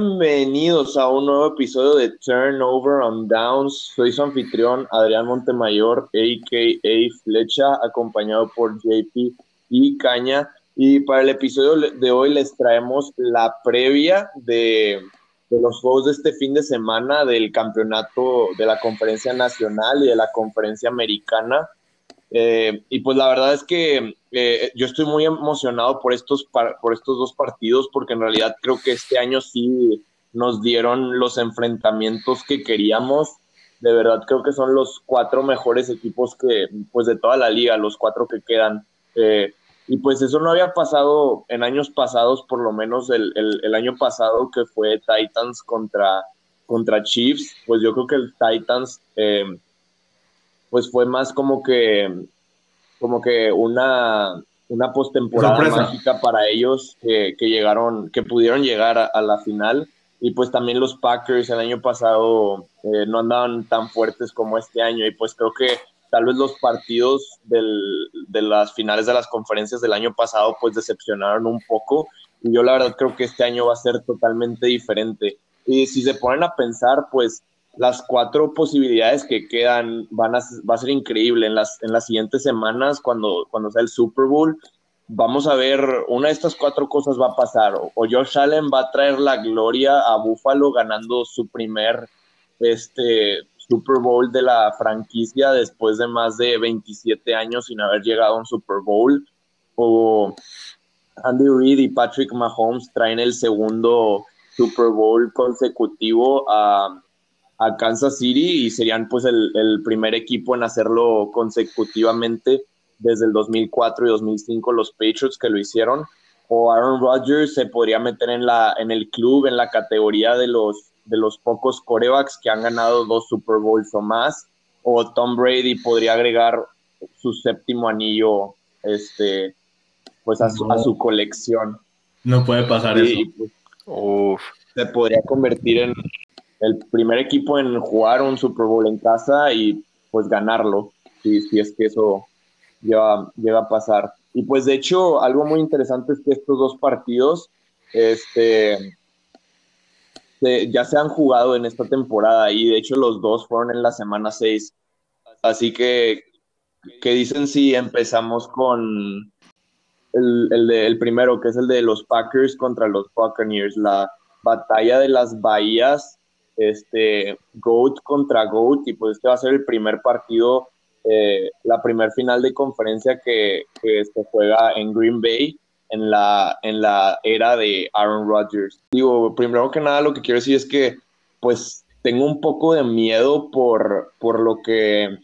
Bienvenidos a un nuevo episodio de Turnover on Downs. Soy su anfitrión Adrián Montemayor, a.k.a. Flecha, acompañado por JP y Caña. Y para el episodio de hoy les traemos la previa de, los juegos de este fin de semana del campeonato de la Conferencia Nacional y de la Conferencia Americana. Eh, y pues la verdad es que eh, yo estoy muy emocionado por estos, por estos dos partidos porque en realidad creo que este año sí nos dieron los enfrentamientos que queríamos. De verdad creo que son los cuatro mejores equipos que, pues de toda la liga, los cuatro que quedan. Eh, y pues eso no había pasado en años pasados, por lo menos el, el, año pasado que fue Titans contra, contra Chiefs, pues yo creo que el Titans pues fue más como que, como que una, una postemporada mágica para ellos que, llegaron, que pudieron llegar a, la final. Y pues también los Packers el año pasado eh, no andaban tan fuertes como este año. Y pues creo que tal vez los partidos de las finales de las conferencias del año pasado pues decepcionaron un poco. Y yo la verdad creo que este año va a ser totalmente diferente. Y si se ponen a pensar, pues las cuatro posibilidades que quedan van a, va a ser increíble en las, en las siguientes semanas cuando, cuando sea el Super Bowl. Vamos a ver, una de estas cuatro cosas va a pasar. O, Josh Allen va a traer la gloria a Buffalo ganando su primer este, Super Bowl de la franquicia después de más de 27 años sin haber llegado a un Super Bowl. O Andy Reid y Patrick Mahomes traen el segundo Super Bowl consecutivo a a Kansas City y serían pues el, primer equipo en hacerlo consecutivamente desde el 2004 y 2005 los Patriots que lo hicieron. O Aaron Rodgers se podría meter en la en el club en la categoría de los de los pocos corebacks que han ganado dos Super Bowls o más. O Tom Brady podría agregar su séptimo anillo este pues a su, colección. No puede pasar eso. pues, se podría convertir en, el primer equipo en jugar un Super Bowl en casa y pues ganarlo, si, si es que eso llega a pasar. Y pues de hecho, algo muy interesante es que estos dos partidos este, ya se han jugado en esta temporada y de hecho los dos fueron en la semana 6. Así que, ¿qué dicen si empezamos con el, el, el primero, que es el de los Packers contra los Buccaneers, la batalla de las bahías este, GOAT contra GOAT, y pues este va a ser el primer partido, eh, la primer final de conferencia que, se juega en Green Bay en la, en la era de Aaron Rodgers. Digo, primero que nada lo que quiero decir es que pues tengo un poco de miedo por, por lo que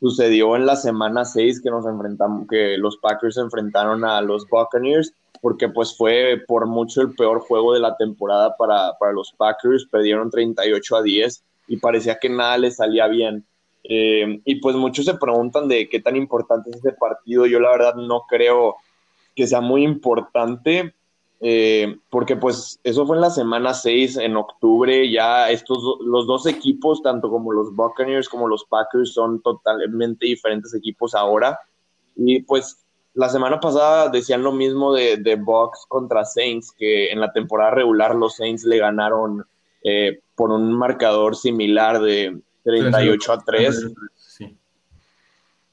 sucedió en la semana 6 que nos enfrentamos, que los Packers se enfrentaron a los Buccaneers porque pues fue por mucho el peor juego de la temporada para, los Packers, perdieron 38 a 10 y parecía que nada les salía bien. Eh, y pues muchos se preguntan de qué tan importante es este partido. Yo la verdad no creo que sea muy importante, eh, porque pues eso fue en la semana 6, en octubre, ya estos, los dos equipos, tanto como los Buccaneers como los Packers, son totalmente diferentes equipos ahora. Y pues la semana pasada decían lo mismo de, de Bucks contra Saints, que en la temporada regular los Saints le ganaron eh, por un marcador similar de 38 a 3. Sí.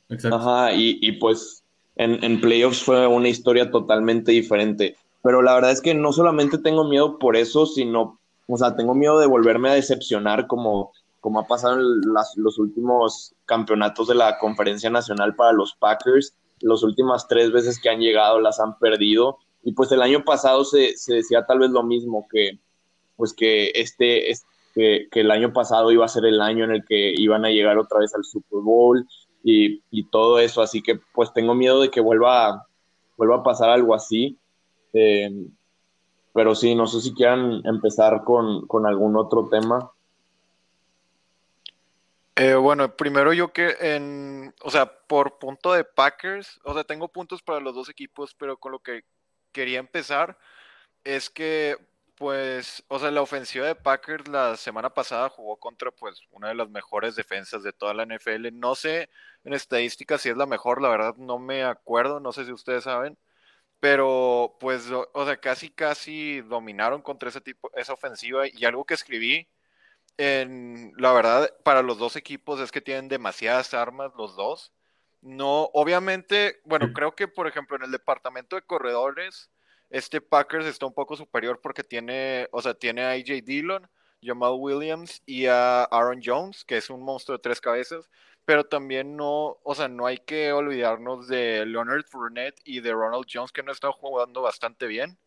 Exacto. Ajá, y, y pues en, en, playoffs fue una historia totalmente diferente. Pero la verdad es que no solamente tengo miedo por eso, sino, o sea, tengo miedo de volverme a decepcionar como, como ha pasado en los últimos campeonatos de la Conferencia Nacional para los Packers las últimas tres veces que han llegado las han perdido. Y pues el año pasado se, decía tal vez lo mismo, que pues que este, que, el año pasado iba a ser el año en el que iban a llegar otra vez al Super Bowl y, todo eso. Así que pues tengo miedo de que vuelva, vuelva a pasar algo así. Eh, pero sí, no sé si quieran empezar con, con algún otro tema. Eh, bueno, primero yo que en, o sea, por punto de Packers, o sea, tengo puntos para los dos equipos, pero con lo que quería empezar es que, pues, o sea, la ofensiva de Packers la semana pasada jugó contra, pues, una de las mejores defensas de toda la NFL. No sé en estadística si es la mejor, la verdad no me acuerdo, no sé si ustedes saben, pero pues, o sea, casi, casi dominaron contra ese tipo, esa ofensiva y algo que escribí en, la verdad, para los dos equipos es que tienen demasiadas armas los dos. No, obviamente, bueno, creo que por ejemplo en el departamento de corredores, este Packers está un poco superior porque tiene, o sea, tiene a AJ Dillon, Jamal Williams y a Aaron Jones, que es un monstruo de tres cabezas, pero también no, o sea, no hay que olvidarnos de Leonard Fournette y de Ronald Jones, que no están jugando bastante bien.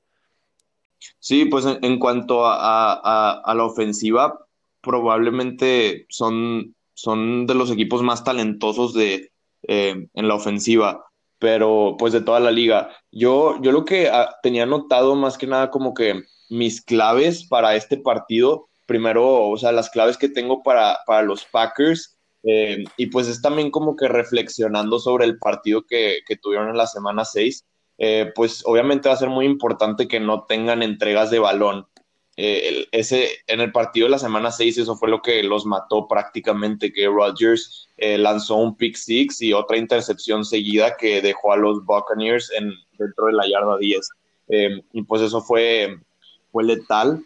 Sí, pues en, cuanto a, la ofensiva, probablemente son, son de los equipos más talentosos de, eh, en la ofensiva, pero pues de toda la liga. Yo, yo lo que ah, tenía notado más que nada como que mis claves para este partido, primero, o sea, las claves que tengo para, para los Packers, eh, y pues es también como que reflexionando sobre el partido que, tuvieron en la semana 6, eh, pues obviamente va a ser muy importante que no tengan entregas de balón. Eh, ese, en el partido de la semana 6 eso fue lo que los mató prácticamente, que Rodgers lanzó un pick six y otra intercepción seguida que dejó a los Buccaneers en, dentro de la yarda 10. y pues eso fue, fue letal.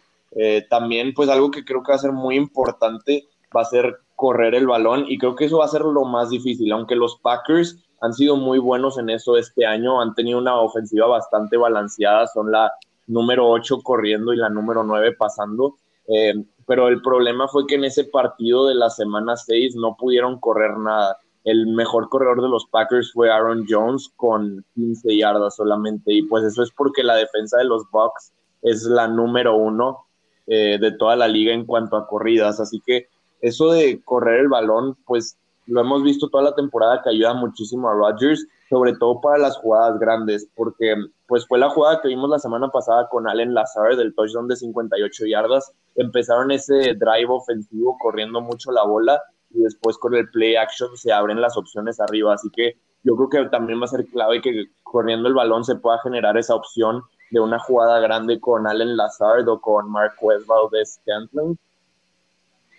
también pues algo que creo que va a ser muy importante va a ser correr el balón y creo que eso va a ser lo más difícil, aunque los Packers han sido muy buenos en eso este año, han tenido una ofensiva bastante balanceada, son la número 8 corriendo y la número 9 pasando, eh, pero el problema fue que en ese partido de la semana 6 no pudieron correr nada. El mejor corredor de los Packers fue Aaron Jones con 15 yardas solamente. Y pues eso es porque la defensa de los Bucks es la número uno eh, de toda la liga en cuanto a corridas, así que eso de correr el balón, pues lo hemos visto toda la temporada que ayuda muchísimo a Rodgers, sobre todo para las jugadas grandes, porque pues fue la jugada que vimos la semana pasada con Allen Lazar del touchdown de 58 yardas. Empezaron ese drive ofensivo corriendo mucho la bola y después con el play action se abren las opciones arriba, así que yo creo que también va a ser clave que corriendo el balón se pueda generar esa opción de una jugada grande con Allen Lazard o con Marquez Valdez Scantling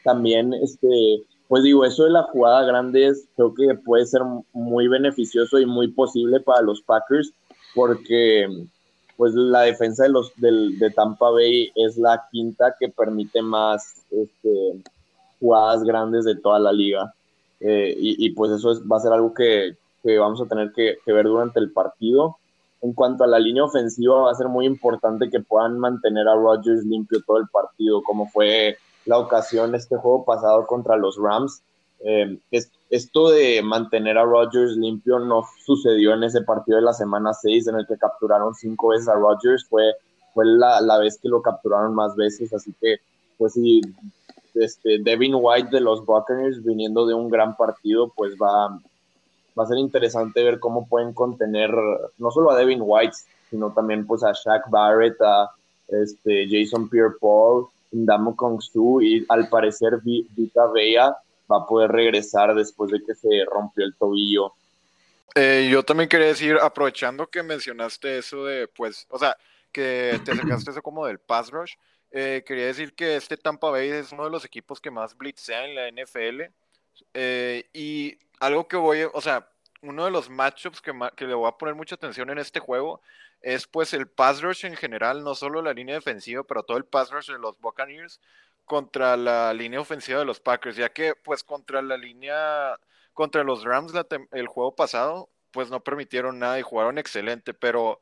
también, este, pues digo, eso de la jugada grande creo que puede ser muy beneficioso y muy posible para los Packers porque pues la defensa de los del, de Tampa Bay es la quinta que permite más este, jugadas grandes de toda la liga. Eh, y, pues eso va a ser algo que, vamos a tener que, ver durante el partido. En cuanto a la línea ofensiva, va a ser muy importante que puedan mantener a Rodgers limpio todo el partido, como fue la ocasión este juego pasado contra los Rams. Eh, esto de mantener a Rodgers limpio no sucedió en ese partido de la semana 6 en el que capturaron cinco veces a Rodgers, fue, fue la, la vez que lo capturaron más veces, así que pues sí, este, Devin White de los Buccaneers viniendo de un gran partido, pues va, va a ser interesante ver cómo pueden contener no solo a Devin White, sino también pues a Shaq Barrett, a este, Jason Pierre-Paul, Indamo Kong Su y al parecer Vita Vea va a poder regresar después de que se rompió el tobillo. Eh, yo también quería decir, aprovechando que mencionaste eso de, pues, o sea, que te sacaste eso como del pass rush, eh, quería decir que este Tampa Bay es uno de los equipos que más blitzea en la NFL. Eh, y algo que voy, o sea, uno de los matchups que, le voy a poner mucha atención en este juego es pues el pass rush en general, no solo la línea defensiva, pero todo el pass rush de los Buccaneers contra la línea ofensiva de los Packers, ya que pues contra la línea, contra los Rams el juego pasado, pues no permitieron nada y jugaron excelente, pero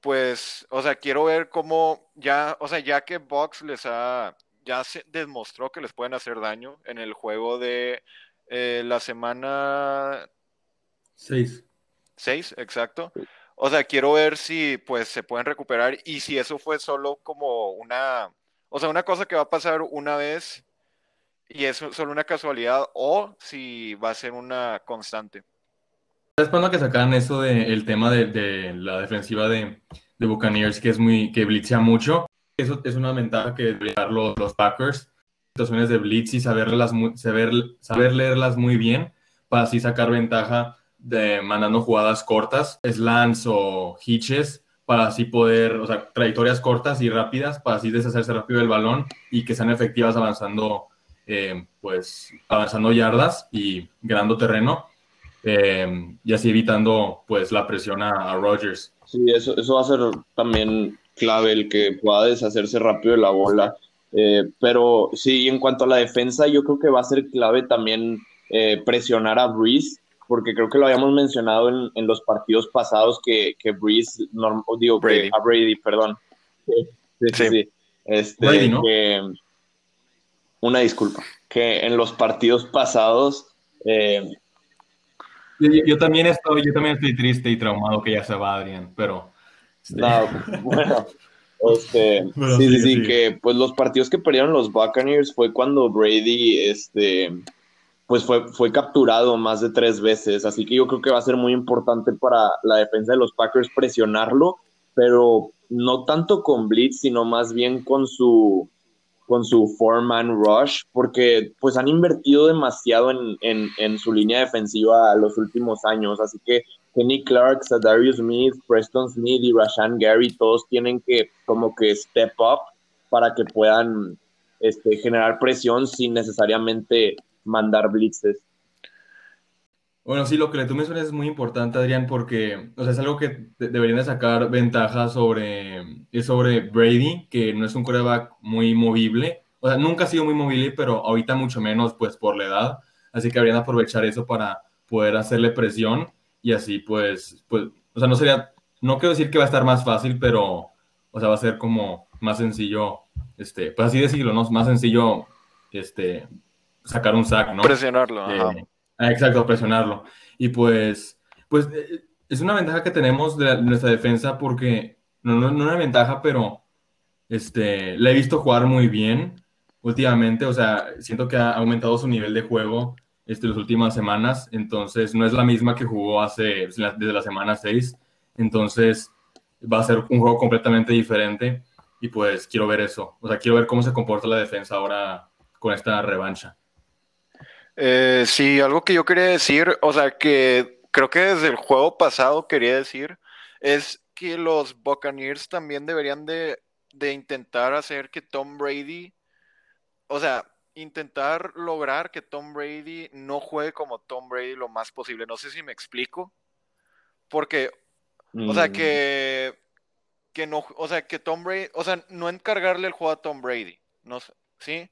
pues, o sea, quiero ver cómo ya, o sea, ya que Box les ha, ya se demostró que les pueden hacer daño en el juego de eh, la semana 6. 6, exacto. O sea, quiero ver si pues se pueden recuperar y si eso fue solo como una, o sea, una cosa que va a pasar una vez y es solo una casualidad o si va a ser una constante. Después que sacaran eso del tema de, la defensiva de, de, Buccaneers, que es muy, que blitzea mucho, eso es una ventaja que deberían dar los, los Packers, situaciones de blitz y saberlas, saber, saber leerlas muy bien para así sacar ventaja de mandando jugadas cortas, slants o hitches, para así poder, o sea, trayectorias cortas y rápidas, para así deshacerse rápido del balón y que sean efectivas avanzando, eh, pues, avanzando yardas y ganando terreno. eh, y así evitando pues la presión a, a Rodgers. Sí, eso, eso va a ser también clave, el que pueda deshacerse rápido de la bola. Eh, pero sí, en cuanto a la defensa, yo creo que va a ser clave también eh, presionar a Breeze, porque creo que lo habíamos mencionado en, en los partidos pasados que, que Breeze, digo, Que, a Brady, perdón. Sí, sí, sí. Este, Brady, ¿no? una disculpa, que en los partidos pasados... Eh, yo, también estoy, yo también estoy triste y traumado que ya se va Adrián, pero... Este, no, bueno, este, sí, sí, sí, que pues los partidos que perdieron los Buccaneers fue cuando Brady, este, pues fue, fue capturado más de tres veces, así que yo creo que va a ser muy importante para la defensa de los Packers presionarlo, pero no tanto con blitz, sino más bien con su con su four-man rush, porque pues han invertido demasiado en, en, su línea defensiva los últimos años, así que Kenny Clark, Darius Smith, Preston Smith y Rashan Gary, todos tienen que como que step up para que puedan este, generar presión sin necesariamente mandar blitzes. Bueno, sí, lo que tú mencionas es muy importante, Adrián, porque o sea, es algo que deberían de sacar ventaja sobre, sobre Brady, que no es un coreback muy movible. O sea, nunca ha sido muy movible, pero ahorita mucho menos, pues, por la edad. Así que deberían aprovechar eso para poder hacerle presión y así, pues, pues, o sea, no sería, no quiero decir que va a estar más fácil, pero, o sea, va a ser como más sencillo, este, pues así decirlo, ¿no? Más sencillo, este, sacar un sack, ¿no? Presionarlo, ajá. Ah, exacto, presionarlo. Y pues, pues eh, es una ventaja que tenemos de, nuestra defensa porque, no, no, no, una ventaja, pero este, le he visto jugar muy bien últimamente, o sea, siento que ha aumentado su nivel de juego este, las últimas semanas, entonces no es la misma que jugó hace, desde la semana 6, entonces va a ser un juego completamente diferente y pues quiero ver eso, o sea, quiero ver cómo se comporta la defensa ahora con esta revancha. Eh, sí, algo que yo quería decir, o sea, que creo que desde el juego pasado quería decir, es que los Buccaneers también deberían de, intentar hacer que Tom Brady, o sea, intentar lograr que Tom Brady no juegue como Tom Brady lo más posible. No sé si me explico. Porque, o sea, mm. que, que no, o sea, que Tom Brady, o sea, no encargarle el juego a Tom Brady, no ¿sí?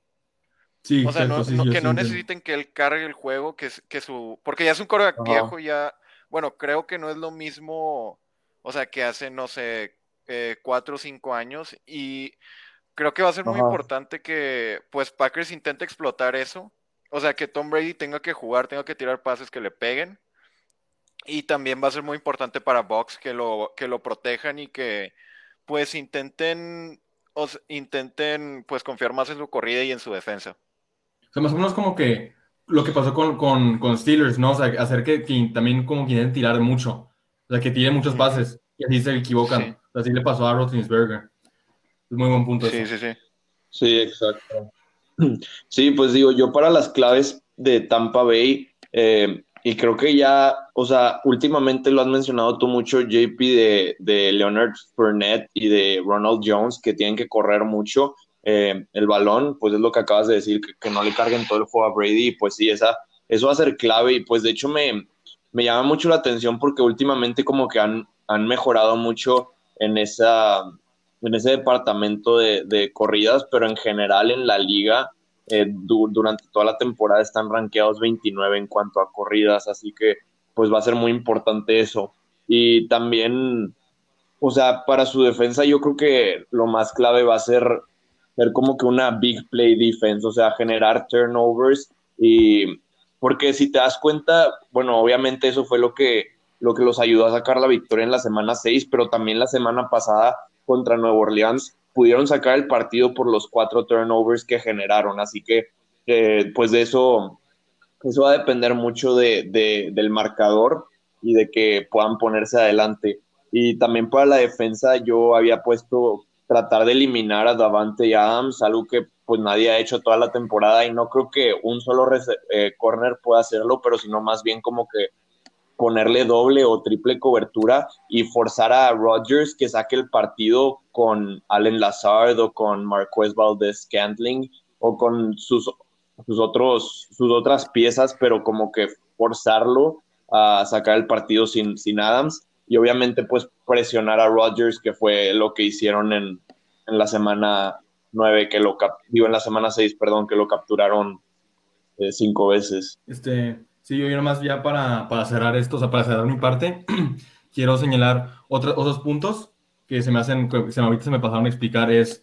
O sea, que no necesiten que él cargue el juego, que, que su. Porque ya es un coreback viejo, ya. Bueno, creo que no es lo mismo. O sea, que hace, no sé, eh, cuatro o cinco años. Y creo que va a ser muy importante que, pues, Packers intente explotar eso. O sea, que Tom Brady tenga que jugar, tenga que tirar pases que le peguen. Y también va a ser muy importante para Box que lo, que lo protejan y que, pues, intenten, intenten, pues, confiar más en su corrida y en su defensa sea, más o menos como que lo que pasó con, con, con Steelers, ¿no? O sea, hacer que, también como quieren tirar mucho. O sea, que tienen muchos pases y así se equivocan. Así le pasó a Rotlingsberger. Es muy buen punto. Sí, sí, sí. Sí, exacto. Sí, pues digo, yo para las claves de Tampa Bay, eh, y creo que ya, o sea, últimamente lo has mencionado tú mucho, JP, de, de Leonard Fournette y de Ronald Jones, que tienen que correr mucho. Eh, el balón, pues es lo que acabas de decir, que, no le carguen todo el juego a Brady, pues sí, esa, eso va a ser clave, y pues de hecho me, me llama mucho la atención porque últimamente como que han, han mejorado mucho en, esa, en ese departamento de, corridas, pero en general en la liga, eh, durante toda la temporada están rankeados 29 en cuanto a corridas, así que pues va a ser muy importante eso. Y también, o sea, para su defensa yo creo que lo más clave va a ser ser como que una big play defense, o sea, generar turnovers y porque si te das cuenta, bueno, obviamente eso fue lo que lo que los ayudó a sacar la victoria en la semana 6, pero también la semana pasada contra Nueva Orleans pudieron sacar el partido por los cuatro turnovers que generaron, así que eh, pues de eso eso va a depender mucho de, de, del marcador y de que puedan ponerse adelante. Y también para la defensa yo había puesto tratar de eliminar a Davante Adams, algo que pues nadie ha hecho toda la temporada y no creo que un solo eh, corner pueda hacerlo, pero sino más bien como que ponerle doble o triple cobertura y forzar a Rodgers que saque el partido con Allen Lazard o con Marquez Valdez Scantling o con sus, sus, otros, sus otras piezas, pero como que forzarlo a sacar el partido sin, sin Adams y obviamente pues presionar a Rodgers, que fue lo que hicieron en, en la semana 9, que lo digo en la semana 6, perdón, que lo capturaron eh, cinco veces. Este, sí, yo nomás ya para, para cerrar esto, o sea, para cerrar mi parte, quiero señalar otros otros puntos que se me hacen, que se me, ahorita se me pasaron a explicar, es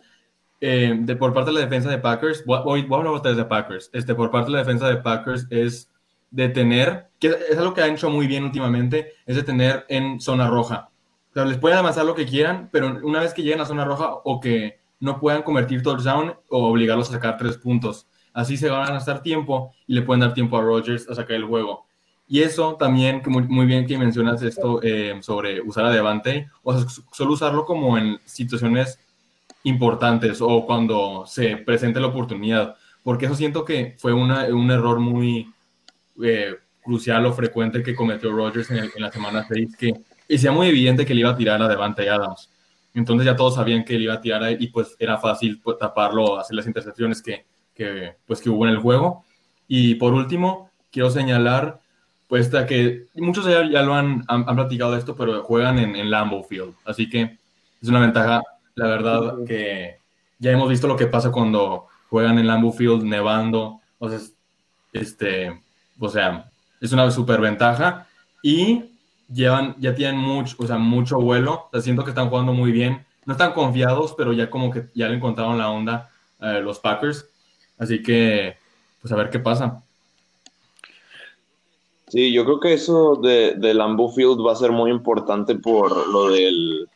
eh, de, por parte de la defensa de Packers, voy, voy a hablar de Packers, este, por parte de la defensa de Packers es de tener, que es algo que han hecho muy bien últimamente, es de tener en zona roja. O les pueden avanzar lo que quieran, pero una vez que lleguen a zona roja o que no puedan convertir touchdown o obligarlos a sacar tres puntos. Así se van a gastar tiempo y le pueden dar tiempo a Rodgers a sacar el juego. Y eso también, muy, muy bien que mencionas esto eh, sobre usar a Devante, o sea, solo usarlo como en situaciones importantes o cuando se presente la oportunidad, porque eso siento que fue una, un error muy eh, crucial o frecuente que cometió Rodgers en, la semana 6, que decía muy evidente que le iba a tirar a Devante Adams. Entonces ya todos sabían que le iba a tirar y pues era fácil pues, taparlo, hacer las intercepciones que, que, pues, que hubo en el juego. Y por último, quiero señalar pues que muchos ya, ya lo han, han, platicado de esto, pero juegan en, en Lambeau Field, así que es una ventaja, la verdad, que ya hemos visto lo que pasa cuando juegan en Lambeau Field nevando, o sea, este, o sea, es una super ventaja y llevan, ya tienen mucho, o sea, mucho vuelo, siento que están jugando muy bien, no están confiados, pero ya como que ya le encontraron la onda eh, los Packers, así que, pues a ver qué pasa. Sí, yo creo que eso de, de Lambeau Field va a ser muy importante por lo del,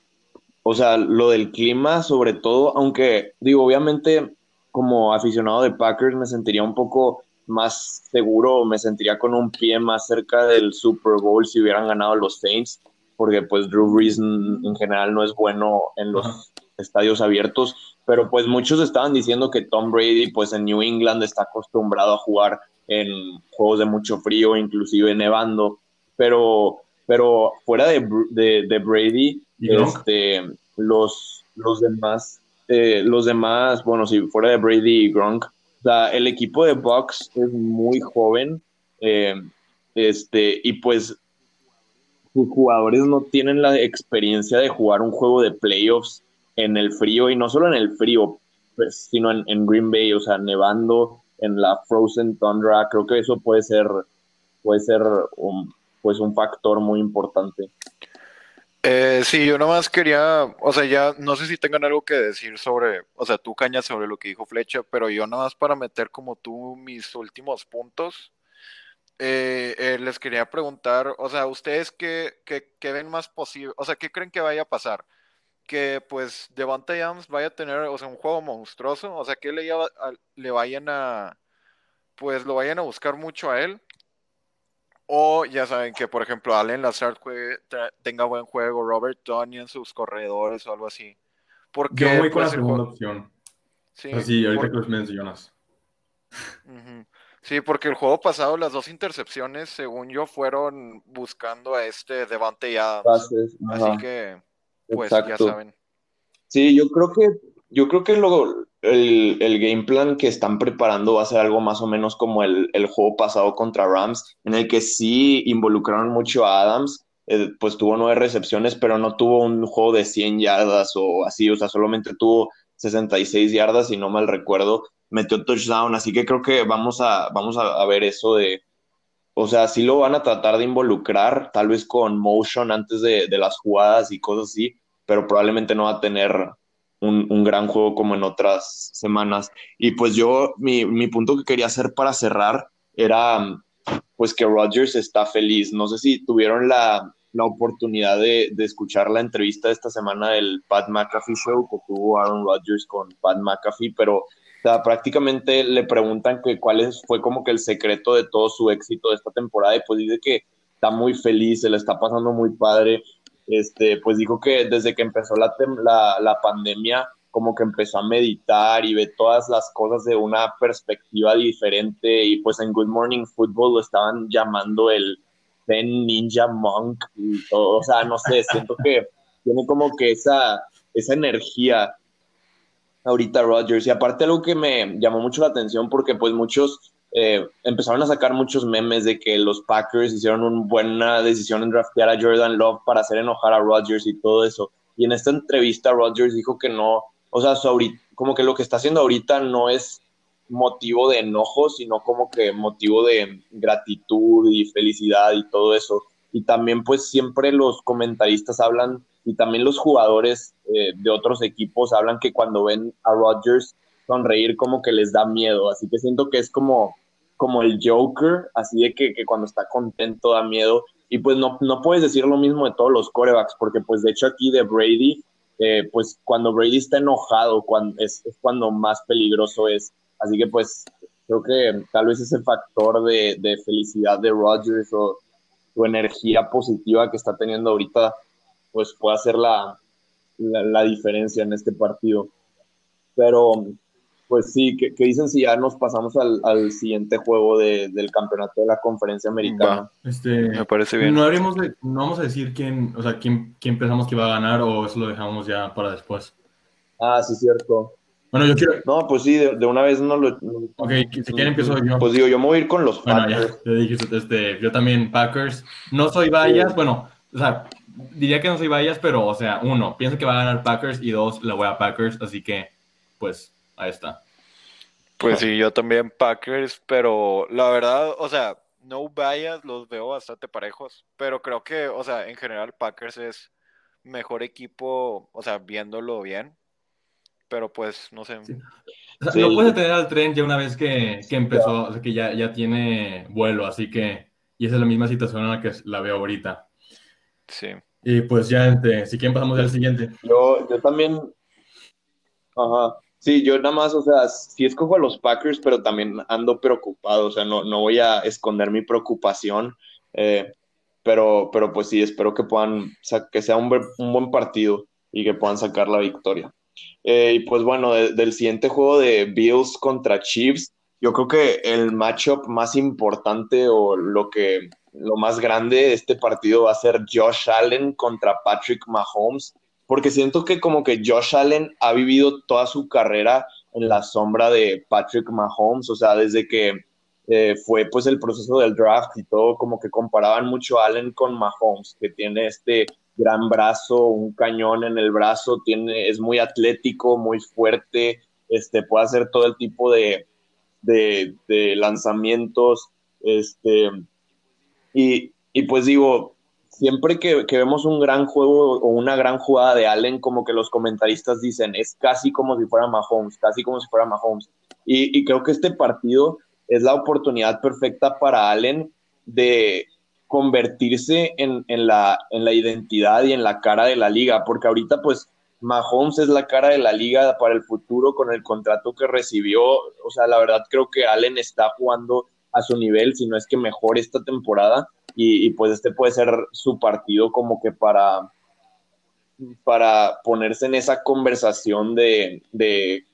o sea, lo del clima sobre todo, aunque digo, obviamente como aficionado de Packers me sentiría un poco más seguro, me sentiría con un pie más cerca del Super Bowl si hubieran ganado los Saints, porque pues Drew Brees en general no es bueno en los estadios abiertos, pero pues muchos estaban diciendo que Tom Brady pues en New England está acostumbrado a jugar en juegos de mucho frío, inclusive nevando, pero, pero fuera de, de, Brady, este, los, los demás, eh, los demás, bueno, si fuera de Brady y Gronk, sea, el equipo de Bucks es muy joven, eh, este, y pues sus jugadores no tienen la experiencia de jugar un juego de playoffs en el frío, y no solo en el frío, pues, sino en, en Green Bay, o sea, nevando, en la Frozen Tundra, creo que eso puede ser, puede ser pues un factor muy importante. Eh, sí, yo nomás quería, o sea, ya no sé si tengan algo que decir sobre, o sea, tú cañas sobre lo que dijo Flecha, pero yo nomás para meter como tú mis últimos puntos, eh, eh, les quería preguntar, o sea, ¿ustedes qué, qué, qué ven más posible? O sea, ¿qué creen que vaya a pasar? que pues Devante Adams vaya a tener, o sea, un juego monstruoso, o sea, que le, le vayan a, pues lo vayan a buscar mucho a él. O ya saben que, por ejemplo, Allen Lazard tenga buen juego, Robert en sus corredores o algo así. Porque, Yo voy con la pues, segunda opción. Sí, Así, ahorita que los mencionas. Sí, porque el juego pasado, las dos intercepciones, según yo, fueron buscando a este Devante Adams. Así que pues ya saben. Sí, yo creo que, yo creo que luego el, el, game plan que están preparando va a ser algo más o menos como el, el juego pasado contra Rams, en el que sí involucraron mucho a Adams, eh, pues tuvo nueve recepciones, pero no tuvo un juego de 100 yardas o así, o sea, solamente tuvo 66 yardas, y no mal recuerdo, metió touchdown, así que creo que vamos a, vamos a ver eso de, o sea, sí lo van a tratar de involucrar, tal vez con motion antes de, las jugadas y cosas así, pero probablemente no va a tener un, gran juego como en otras semanas. Y pues yo, mi, punto que quería hacer para cerrar era pues que Rodgers está feliz. No sé si tuvieron la, oportunidad de, escuchar la entrevista de esta semana del Pat McAfee Show que tuvo Aaron Rodgers con Pat McAfee, pero prácticamente le preguntan que cuál es, fue como que el secreto de todo su éxito de esta temporada y pues dice que está muy feliz, se le está pasando muy padre. Este, pues dijo que desde que empezó la, la, pandemia, como que empezó a meditar y ve todas las cosas de una perspectiva diferente y pues en Good Morning Football lo estaban llamando el Zen Ninja Monk o sea, no sé, siento que tiene como que esa, esa energía ahorita Rodgers. Y aparte algo que me llamó mucho la atención porque pues muchos eh, empezaron a sacar muchos memes de que los Packers hicieron una buena decisión en draftear a Jordan Love para hacer enojar a Rodgers y todo eso. Y en esta entrevista Rodgers dijo que no, o sea, como que lo que está haciendo ahorita no es motivo de enojo, sino como que motivo de gratitud y felicidad y todo eso. Y también pues siempre los comentaristas hablan y también los jugadores eh, de otros equipos hablan que cuando ven a Rodgers sonreír como que les da miedo. Así que siento que es como como el Joker, así de que, cuando está contento da miedo. Y pues no, no puedes decir lo mismo de todos los corebacks, porque pues de hecho aquí de Brady, eh, pues cuando Brady está enojado cuando, es, cuando más peligroso es. Así que pues creo que tal vez ese factor de, de felicidad de Rodgers o su energía positiva que está teniendo ahorita, pues puede hacer la, la, la diferencia en este partido. Pero pues sí, ¿qué, dicen si ya nos pasamos al, siguiente juego del campeonato de la conferencia americana? este, Me parece bien. No, haremos no vamos a decir quién, o sea, quién, quién pensamos que va a ganar o eso lo dejamos ya para después. Ah, sí, cierto. Bueno, yo quiero. No, pues sí, de, una vez no lo. Ok, si quieren empiezo yo. Pues digo, yo me voy a ir con los Packers. Bueno, ya, dije, este, yo también Packers. No soy Bayas, bueno, o sea, diría que no soy Bayas, pero, o sea, uno, pienso que va a ganar Packers y dos, le voy a Packers, así que, pues, Ahí está. Pues sí, yo también Packers, pero la verdad, o sea, no bias, los veo bastante parejos, pero creo que, o sea, en general Packers es mejor equipo, o sea, viéndolo bien, pero pues, no sé. lo puedes tener al tren ya una vez que, empezó, o sea, que ya, ya tiene vuelo, así que, y esa es la misma situación en la que la veo ahorita. Sí. Y pues ya, este, si quieren pasamos al siguiente. Yo, yo también, ajá, Sí, yo nada más, o sea, sí escojo a los Packers, pero también ando preocupado, o sea, no, no voy a esconder mi preocupación, eh, pero, pero pues sí, espero que puedan, que sea un, buen partido y que puedan sacar la victoria. Eh, y pues bueno, del siguiente juego de Bills contra Chiefs, yo creo que el matchup más importante o lo que lo más grande de este partido va a ser Josh Allen contra Patrick Mahomes porque siento que como que Josh Allen ha vivido toda su carrera en la sombra de Patrick Mahomes, o sea, desde que eh, fue pues el proceso del draft y todo, como que comparaban mucho Allen con Mahomes, que tiene este gran brazo, un cañón en el brazo, tiene, es muy atlético, muy fuerte, este, puede hacer todo el tipo de, de, de lanzamientos, este, y, y pues digo, siempre que, vemos un gran juego o una gran jugada de Allen, como que los comentaristas dicen, es casi como si fuera Mahomes, casi como si fuera Mahomes. Y, creo que este partido es la oportunidad perfecta para Allen de convertirse en, la, en la identidad y en la cara de la liga, porque ahorita pues Mahomes es la cara de la liga para el futuro con el contrato que recibió. O sea, la verdad creo que Allen está jugando a su nivel, si no es que mejor esta temporada y, pues este puede ser su partido como que para, para ponerse en esa conversación de,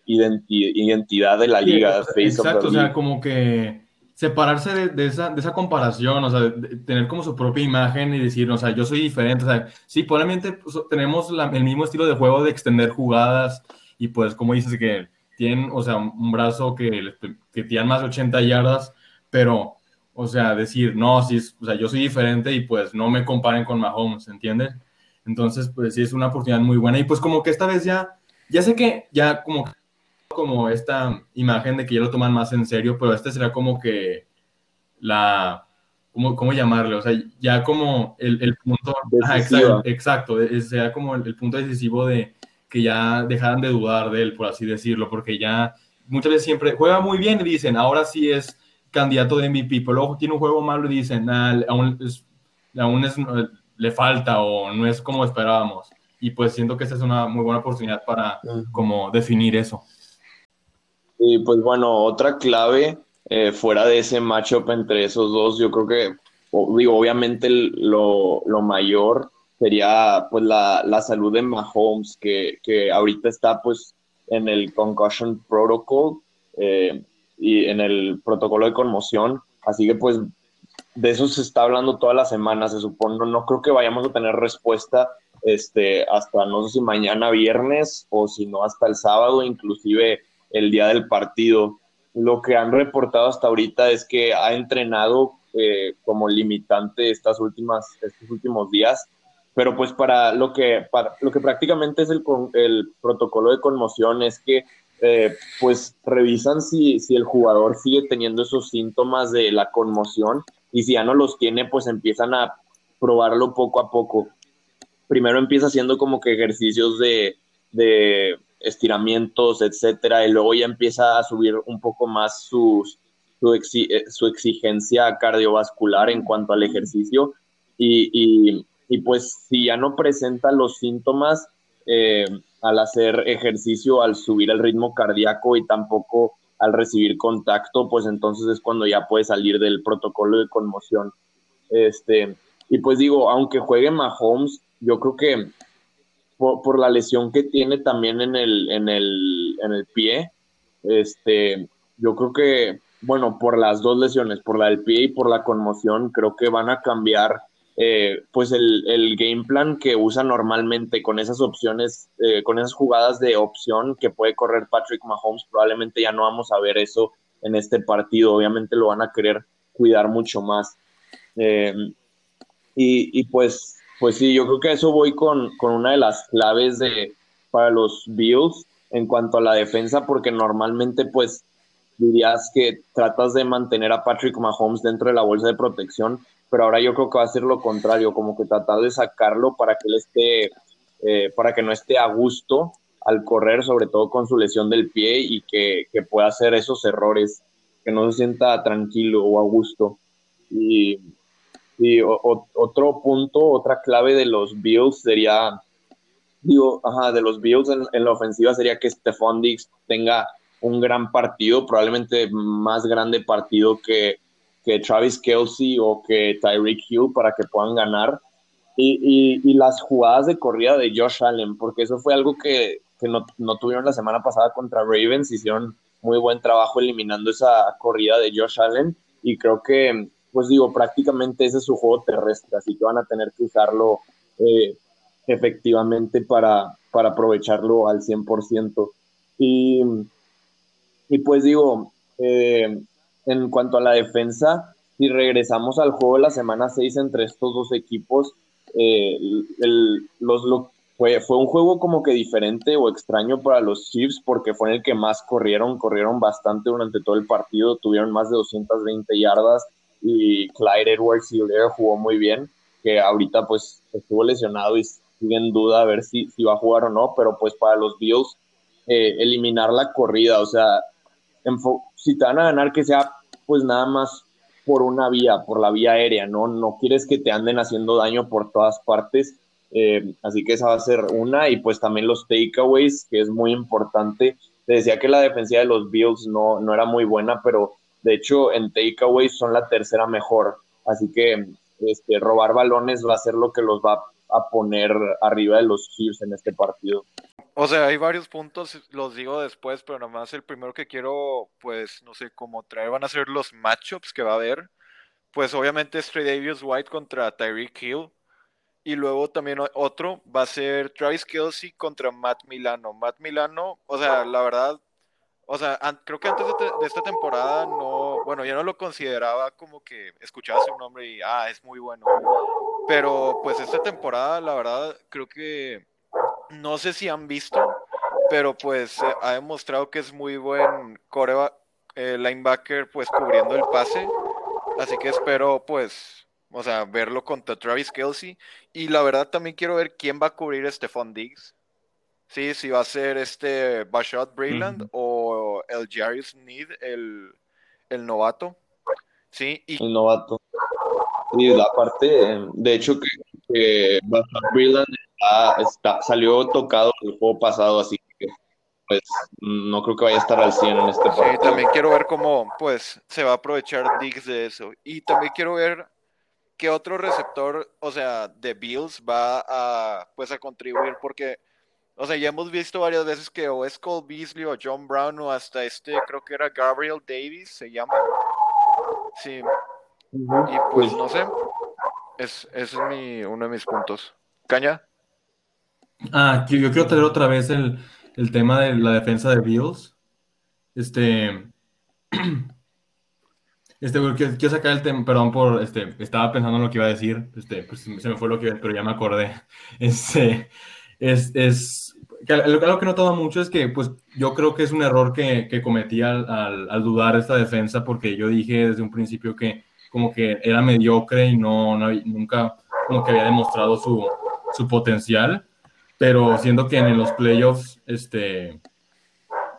identidad de la liga. exacto, o sea, como que separarse de, esa, de esa comparación, o sea, tener como su propia imagen y decir, o sea, yo soy diferente, o sea, sí, probablemente pues, tenemos el mismo estilo de juego de extender jugadas y pues como dices que tienen, o sea, un brazo que, que tiran más de 80 yardas, pero o sea, decir, no, sí, o sea, yo soy diferente y pues no me comparen con Mahomes, ¿entiendes? Entonces, pues sí, es una oportunidad muy buena. Y pues como que esta vez ya, ya sé que ya como, como esta imagen de que ya lo toman más en serio, pero este será como que la, ¿cómo, cómo llamarle? O sea, ya como el, el punto, exacto, exacto, sea como el, el, punto decisivo de que ya dejaran de dudar de él, por así decirlo, porque ya muchas veces siempre juega muy bien y dicen, ahora sí es candidato de MVP, pero luego tiene un juego malo y dicen, aún, aún es, le falta o no es como esperábamos. Y pues siento que esta es una muy buena oportunidad para como definir eso. Y pues bueno, otra clave eh, fuera de ese matchup entre esos dos, yo creo que, digo, obviamente lo, lo mayor sería pues la, la, salud de Mahomes, que, que ahorita está pues en el concussion protocol. Eh, y en el protocolo de conmoción. Así que pues de eso se está hablando toda la semana, se supone. No creo que vayamos a tener respuesta este, hasta no sé si mañana viernes o si no hasta el sábado, inclusive el día del partido. lo que han reportado hasta ahorita es que ha entrenado eh, como limitante estas últimas, estos últimos días, pero pues para lo que, para lo que prácticamente es el, el protocolo de conmoción es que eh, pues revisan si, si el jugador sigue teniendo esos síntomas de la conmoción y si ya no los tiene, pues empiezan a probarlo poco a poco. Primero empieza haciendo como que ejercicios de, de estiramientos, etcétera, y luego ya empieza a subir un poco más su, eh, su exigencia cardiovascular en cuanto al ejercicio. Y, y, y, pues si ya no presenta los síntomas eh, al hacer ejercicio, al subir el ritmo cardíaco y tampoco al recibir contacto, pues entonces es cuando ya puede salir del protocolo de conmoción. Este, y pues digo, aunque juegue Mahomes, yo creo que por, la lesión que tiene también en el, en el, en el pie. Este, yo creo que, bueno, por las dos lesiones, por la del pie y por la conmoción, creo que van a cambiar eh, pues el, el, game plan que usa normalmente con esas opciones, eh, con esas jugadas de opción que puede correr Patrick Mahomes, probablemente ya no vamos a ver eso en este partido. Obviamente lo van a querer cuidar mucho más. Eh, y, y, pues pues sí, yo creo que eso voy con, una de las claves de, para los Bills en cuanto a la defensa, porque normalmente pues dirías que tratas de mantener a Patrick Mahomes dentro de la bolsa de protección, pero ahora yo creo que va a ser lo contrario, como que tratar de sacarlo para que él esté, eh, para que no esté a gusto al correr, sobre todo con su lesión del pie y que, que pueda hacer esos errores, que no se sienta tranquilo o a gusto. Y y otro punto, otra clave de los Bills sería, digo, ajá, de los Bills en, la ofensiva sería que Stephon Diggs tenga un gran partido, probablemente más grande partido que, que Travis Kelsey o que Tyreek Hill para que puedan ganar. Y, y, las jugadas de corrida de Josh Allen, porque eso fue algo que, que no, no, tuvieron la semana pasada contra Ravens, hicieron muy buen trabajo eliminando esa corrida de Josh Allen y creo que pues digo, prácticamente ese es su juego terrestre, así que van a tener que usarlo eh, efectivamente para, para aprovecharlo al 100%. Y, y pues digo, eh, en cuanto a la defensa, si regresamos al juego de la semana 6 entre estos dos equipos, eh, el, los, fue, fue un juego como que diferente o extraño para los Chiefs porque fue en el que más corrieron, corrieron bastante durante todo el partido, tuvieron más de 220 yardas, y Clyde Edwards Hiller jugó muy bien, que ahorita pues estuvo lesionado y sigue en duda a ver si, si va a jugar o no, pero pues para los Bills eh, eliminar la corrida, o sea, si te van a ganar que sea pues nada más por una vía, por la vía aérea, ¿no? No quieres que te anden haciendo daño por todas partes, eh, así que esa va a ser una, y pues también los takeaways, que es muy importante. Te decía que la defensiva de los Bills no, no era muy buena, pero de hecho, en takeaways son la tercera mejor. Así que este, robar balones va a ser lo que los va a poner arriba de los Chiefs en este partido. O sea, hay varios puntos, los digo después, pero nomás el primero que quiero, pues, no sé, cómo traer van a ser los matchups que va a haber. Pues obviamente es Davis White contra Tyreek Hill. Y luego también otro va a ser Travis Kelsey contra Matt Milano. Matt Milano, o sea, la verdad, o sea, creo que antes de, esta temporada no, bueno, ya no lo consideraba como que escuchaba su nombre y, ah, es muy bueno. Pero pues esta temporada, la verdad, creo que, no sé si han visto, pero pues eh, ha demostrado que es muy buen coreba, eh, linebacker, pues cubriendo el pase. Así que espero, pues, o sea, verlo contra Travis Kelsey. Y la verdad también quiero ver quién va a cubrir a Stephon Diggs. Sí, si va a ser este Bashad Brayland o el Jarius Need, el, el novato. Sí, y... El novato. Y la parte, de hecho, que, que Bashad Brayland está, salió tocado el juego pasado, así que pues no creo que vaya a estar al 100 en este partido. Sí, también quiero ver cómo pues se va a aprovechar Diggs de eso. Y también quiero ver qué otro receptor, o sea, de Bills va a pues a contribuir porque o sea, ya hemos visto varias veces que o es Cole Beasley o John Brown o hasta este, creo que era Gabriel Davis, se llama. Sí. Y pues no sé. Es, ese es mi, uno de mis puntos. Caña. Ah, yo quiero traer otra vez el, tema de la defensa de Bills. Este, Este, quiero sacar el tema, perdón por, este, estaba pensando en lo que iba a decir, este, pues se me fue lo que iba, pero ya me acordé. Este, es, es, algo que he notado mucho es que, pues, yo creo que es un error que, que cometí al, al, dudar esta defensa, porque yo dije desde un principio que como que era mediocre y no, no nunca como que había demostrado su, su potencial, pero siendo que en los playoffs, este,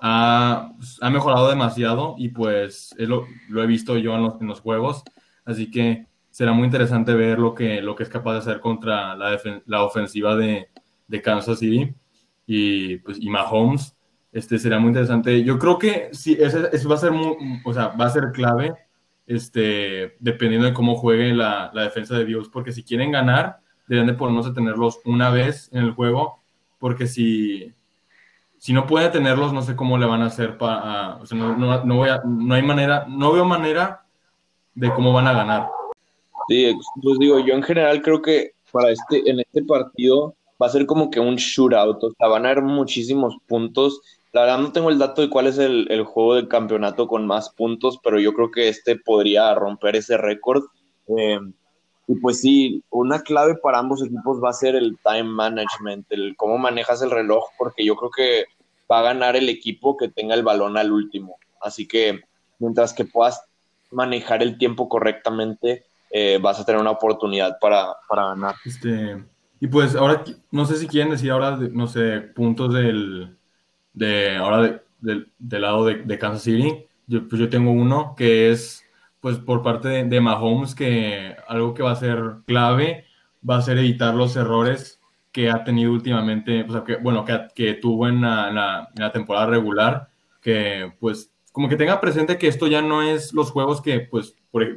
ha, ha mejorado demasiado y pues lo, lo, he visto yo en los, en los, juegos, así que será muy interesante ver lo que, lo que es capaz de hacer contra la, la ofensiva de, de, Kansas City y, pues, y Mahomes. Este será muy interesante. Yo creo que sí, eso, eso va a ser muy, o sea, va a ser clave, este, dependiendo de cómo juegue la, la defensa de Bills, porque si quieren ganar, deben de por no tenerlos una vez en el juego, porque si, si no puede tenerlos, no sé cómo le van a hacer para, o sea, no, no, no, voy a, no hay manera, no veo manera de cómo van a ganar. Sí, pues digo, yo en general creo que para este, en este partido va a ser como que un shootout, o sea, van a haber muchísimos puntos. La verdad no tengo el dato de cuál es el, el juego del campeonato con más puntos, pero yo creo que este podría romper ese récord. Eh, y pues sí, una clave para ambos equipos va a ser el time management, el cómo manejas el reloj, porque yo creo que va a ganar el equipo que tenga el balón al último. Así que mientras que puedas manejar el tiempo correctamente, eh, vas a tener una oportunidad para, para ganar. Este, y pues ahora, no sé si quieren decir ahora, no sé, puntos del, de, ahora del lado de, de, Kansas City. Yo, pues yo tengo uno que es pues por parte de, Mahomes que algo que va a ser clave va a ser evitar los errores que ha tenido últimamente, o sea, que, bueno, que, que tuvo en la, temporada regular, que pues como que tenga presente que esto ya no es los juegos que, pues,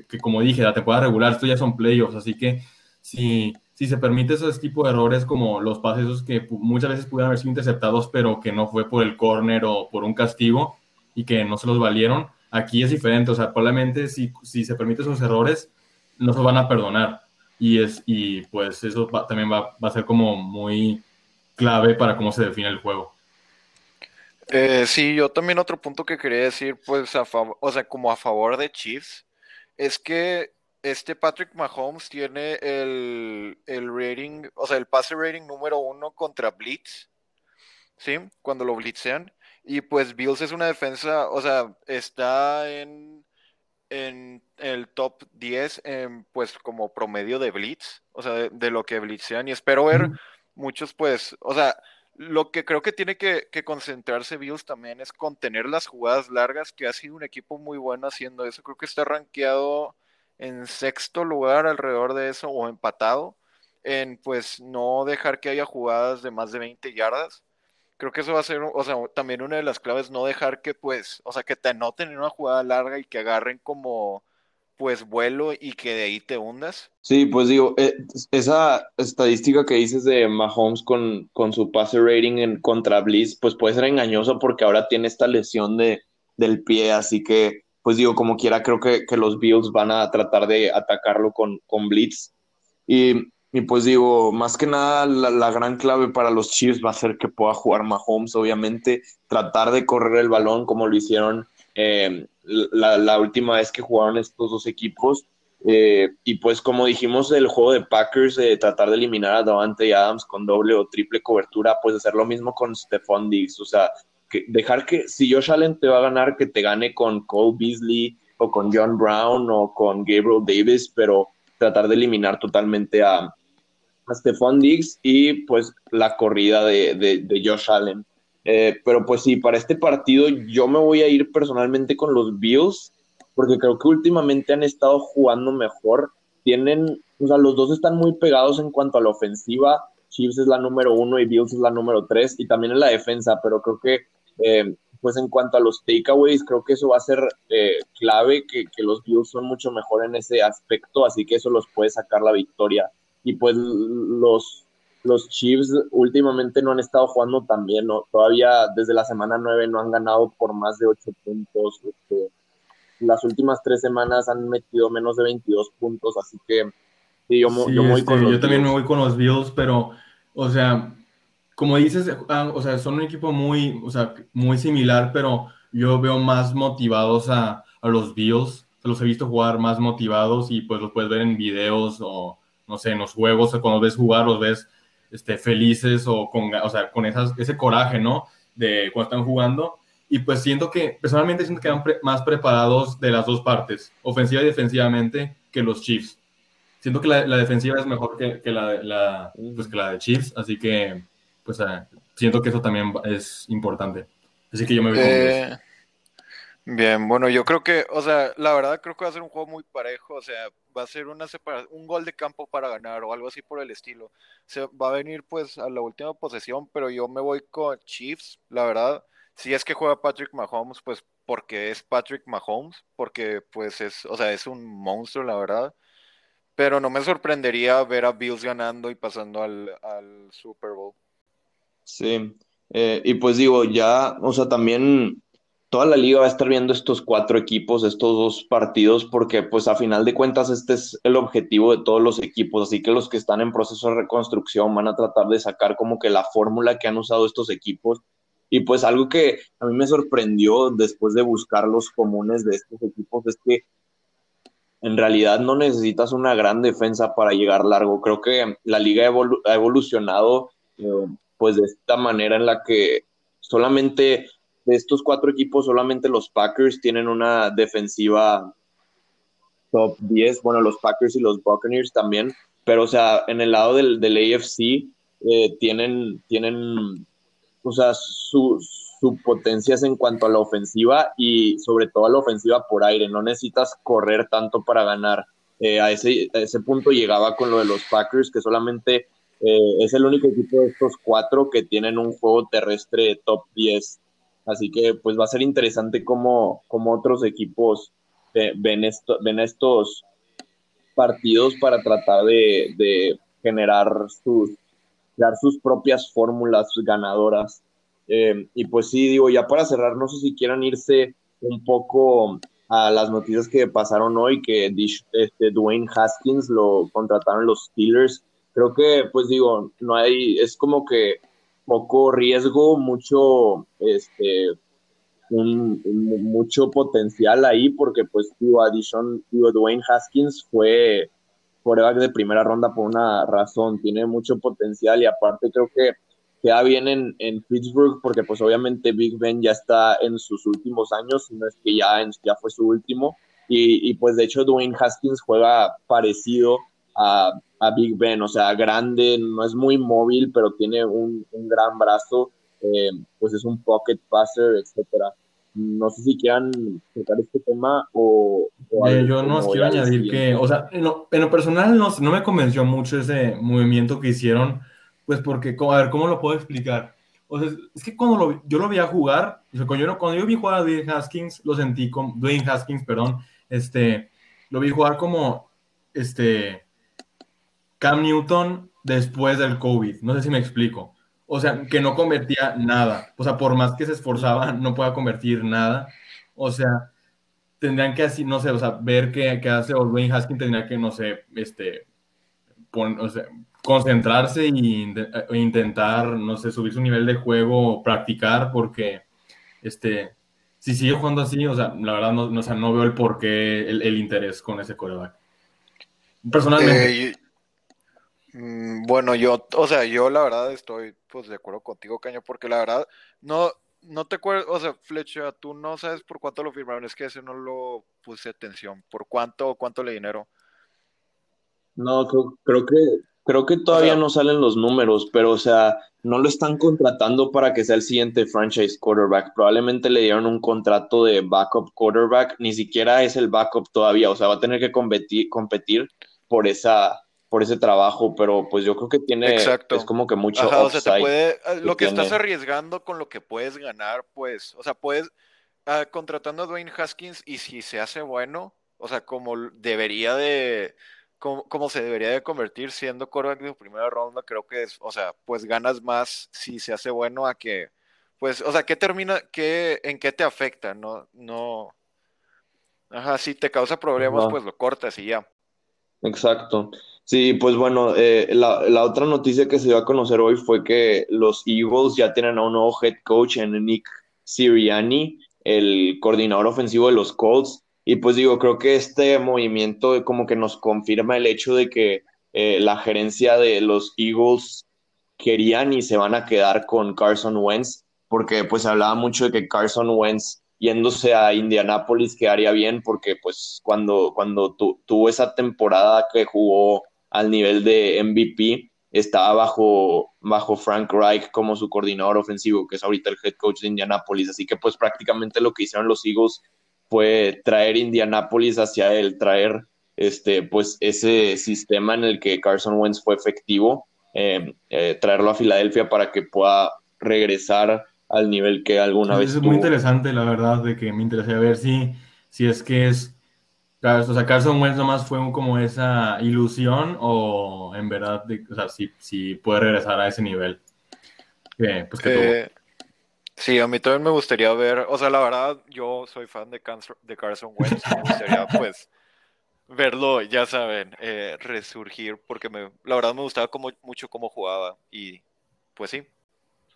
que como dije, la temporada regular, esto ya son playoffs, así que si, si se permite esos tipos de errores como los pases que muchas veces pudieron haber sido interceptados, pero que no fue por el corner o por un castigo y que no se los valieron, Aquí es diferente, o sea, probablemente si, si se permite esos errores, no se van a perdonar. Y, es, y pues eso también va, a ser como muy clave para cómo se define el juego. Eh, sí, yo también otro punto que quería decir, pues, a favor, o sea, como a favor de Chiefs, es que este Patrick Mahomes tiene el, el rating, o sea, el pase rating número uno contra Blitz, ¿sí? Cuando lo blitzean. Y pues Bills es una defensa, o sea, está en, en el top 10 en, pues como promedio de blitz, o sea, de, lo que blitzean. Y espero ver muchos, pues, o sea, lo que creo que tiene que, concentrarse Bills también es contener las jugadas largas, que ha sido un equipo muy bueno haciendo eso. Creo que está rankeado en sexto lugar alrededor de eso o empatado en pues no dejar que haya jugadas de más de 20 yardas creo que eso va a ser, o sea, también una de las claves, no dejar que, pues, o sea, que te anoten en una jugada larga y que agarren como, pues, vuelo y que de ahí te hundas. Sí, pues digo, eh, esa estadística que dices de Mahomes con, con su pase rating en contra Bliss, pues puede ser engañoso porque ahora tiene esta lesión de, del pie, así que, pues digo, como quiera, creo que, que los Bills van a tratar de atacarlo con, con Blitz. Y y pues digo, más que nada, la, gran clave para los Chiefs va a ser que pueda jugar Mahomes, obviamente, tratar de correr el balón como lo hicieron eh, la, última vez que jugaron estos dos equipos. Eh, y pues como dijimos el juego de Packers, de tratar de eliminar a Davante Adams con doble o triple cobertura, pues hacer lo mismo con Stephon Diggs, o sea, dejar que si Josh Allen te va a ganar, que te gane con Cole Beasley o con John Brown o con Gabriel Davis, pero tratar de eliminar totalmente a, a Stephon Diggs y pues la corrida de, de, Josh Allen. Eh, pero pues sí, para este partido yo me voy a ir personalmente con los Bills, porque creo que últimamente han estado jugando mejor. Tienen, o sea, los dos están muy pegados en cuanto a la ofensiva. Chiefs es la número uno y Bills es la número tres, y también en la defensa, pero creo que, eh, pues en cuanto a los takeaways, creo que eso va a ser eh, clave, que, que los Bills son mucho mejor en ese aspecto, así que eso los puede sacar la victoria y pues los, los Chiefs últimamente no han estado jugando tan bien, ¿no? Todavía desde la semana 9 no han ganado por más de 8 puntos. Este, las últimas tres semanas han metido menos de 22 puntos, así que sí, yo, yo, este, yo también me voy con los Bills, pero, o sea, como dices, ah, o sea, son un equipo muy, o sea, muy similar, pero yo veo más motivados a, a los Bills. Los he visto jugar más motivados y pues los puedes ver en videos o, no sé, en los juegos, cuando ves jugar los ves este, felices o con, o sea, con esas, ese coraje, ¿no? De cuando están jugando. Y pues siento que, personalmente siento que van más preparados de las dos partes, ofensiva y defensivamente, que los Chiefs. Siento que la, defensiva es mejor que, que la, la, pues que la de Chiefs, así que pues uh, siento que eso también es importante. Así que yo me voy eh, Bien, bueno, yo creo que, o sea, la verdad creo que va a ser un juego muy parejo, o sea, va a ser una un gol de campo para ganar o algo así por el estilo. Se va a venir pues a la última posesión, pero yo me voy con Chiefs, la verdad. Si es que juega Patrick Mahomes, pues porque es Patrick Mahomes, porque pues es, o sea, es un monstruo, la verdad. Pero no me sorprendería ver a Bills ganando y pasando al, Super Bowl. Sí, eh, y pues digo, ya, o sea, también toda la liga va a estar viendo estos cuatro equipos, estos dos partidos, porque pues a final de cuentas este es el objetivo de todos los equipos, así que los que están en proceso de reconstrucción van a tratar de sacar como que la fórmula que han usado estos equipos. Y pues algo que a mí me sorprendió después de buscar los comunes de estos equipos es que en realidad no necesitas una gran defensa para llegar largo. Creo que la liga ha evolucionado eh, pues de esta manera en la que solamente de estos cuatro equipos, solamente los Packers tienen una defensiva top 10, bueno, los Packers y los Buccaneers también, pero o sea, en el lado del, del AFC eh, tienen, tienen, o sea, su, su potencia es en cuanto a la ofensiva y sobre todo a la ofensiva por aire, no necesitas correr tanto para ganar. Eh, a, ese, a ese punto llegaba con lo de los Packers, que solamente eh, es el único equipo de estos cuatro que tienen un juego terrestre top 10. Así que pues va a ser interesante cómo, cómo otros equipos ven, esto, ven estos partidos para tratar de, generar sus, sus propias fórmulas ganadoras. Eh, y pues sí, digo, ya para cerrar, no sé si quieran irse un poco a las noticias que pasaron hoy, que este, Dwayne Haskins lo contrataron los Steelers creo que, pues digo, no hay, es como que poco riesgo, mucho, este, mucho potencial ahí, porque pues, digo, Addition, digo, Dwayne Haskins fue coreback de primera ronda por una razón, tiene mucho potencial y aparte creo que queda bien en, en Pittsburgh porque pues obviamente Big Ben ya está en sus últimos años, no es que ya, ya fue su último, y, y pues de hecho Dwayne Haskins juega parecido a, Big Ben, o sea, grande, no es muy móvil, pero tiene un, gran brazo, eh, pues es un pocket passer, etcétera. No sé si quieran tocar este tema o... Eh, yo no quiero añadir que, o sea, en lo, personal no, no me convenció mucho ese movimiento que hicieron, pues porque, a ver, ¿cómo lo puedo explicar? O sea, es que cuando lo, yo lo vi a jugar, cuando yo, cuando yo vi jugar a Dwayne Haskins, lo sentí como, Dwayne Haskins, perdón, este, lo vi jugar como, este, Cam Newton después del COVID. No sé si me explico. O sea, que no convertía nada. O sea, por más que se esforzaba, no pueda convertir nada. O sea, tendrían que así, no sé, o sea, ver qué, qué hace o Dwayne Haskins tendría que, no sé, este, o sea, concentrarse e intentar, no sé, subir su nivel de juego, practicar, porque, este, si sigue jugando así, o sea, la verdad no, no, no veo el porqué, el, el interés con ese coreback. Personalmente. Eh, bueno, yo, o sea, yo la verdad estoy pues de acuerdo contigo, Caño, porque la verdad no, no te acuerdas, o sea, Flecha, tú no sabes por cuánto lo firmaron, es que ese no lo puse atención, por cuánto cuánto le dinero. No, creo, que creo que todavía no salen los números, pero o sea, no lo están contratando para que sea el siguiente franchise quarterback. Probablemente le dieron un contrato de backup quarterback, ni siquiera es el backup todavía, o sea, va a tener que competir, competir por esa por ese trabajo, pero pues yo creo que tiene, Exacto. es como que mucho o sea, te puede, eh, lo que, estás arriesgando con lo que puedes ganar, pues, o sea, puedes, uh, contratando a Dwayne Haskins y si se hace bueno, o sea, como debería de, como, se debería de convertir siendo quarterback de primera ronda, creo que es, o sea, pues ganas más si se hace bueno a que, pues, o sea, ¿qué termina, qué, en qué te afecta? No, no, ajá, si te causa problemas, pues lo cortas y ya. Exacto. Sí, pues bueno, eh, la, otra noticia que se dio a conocer hoy fue que los Eagles ya tienen a un nuevo head coach en Nick Sirianni, el coordinador ofensivo de los Colts. Y pues digo, creo que este movimiento como que nos confirma el hecho de que eh, la gerencia de los Eagles querían y se van a quedar con Carson Wentz, porque pues se hablaba mucho de que Carson Wentz yéndose a Indianapolis quedaría bien, porque pues cuando, cuando tuvo esa temporada que jugó al nivel de MVP, estaba bajo, bajo Frank Reich como su coordinador ofensivo, que es ahorita el head coach de Indianapolis. Así que pues prácticamente lo que hicieron los Eagles fue traer Indianapolis hacia él, traer este, pues ese sistema en el que Carson Wentz fue efectivo, eh, eh, traerlo a Filadelfia para que pueda regresar al nivel que alguna vez Es muy interesante, la verdad, de que me interesa ver si, si es que es o sea, Carson Wentz nomás fue como esa ilusión o en verdad, o sea, si, puede regresar a ese nivel. pues eh, sí, a mí también me gustaría ver, o sea, la verdad, yo soy fan de, de Carson Wentz, me gustaría pues verlo, ya saben, eh, resurgir, porque me, la verdad me gustaba como, mucho cómo jugaba y pues sí.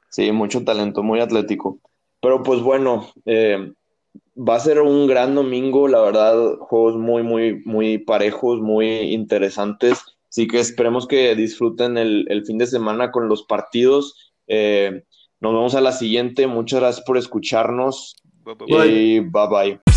Sí, mucho talento, muy atlético. Pero pues bueno, eh, va a ser un gran domingo, la verdad, juegos muy, muy, muy parejos, muy interesantes. Así que esperemos que disfruten el, fin de semana con los partidos. Eh, nos vemos a la siguiente. Muchas gracias por escucharnos. Y bye bye.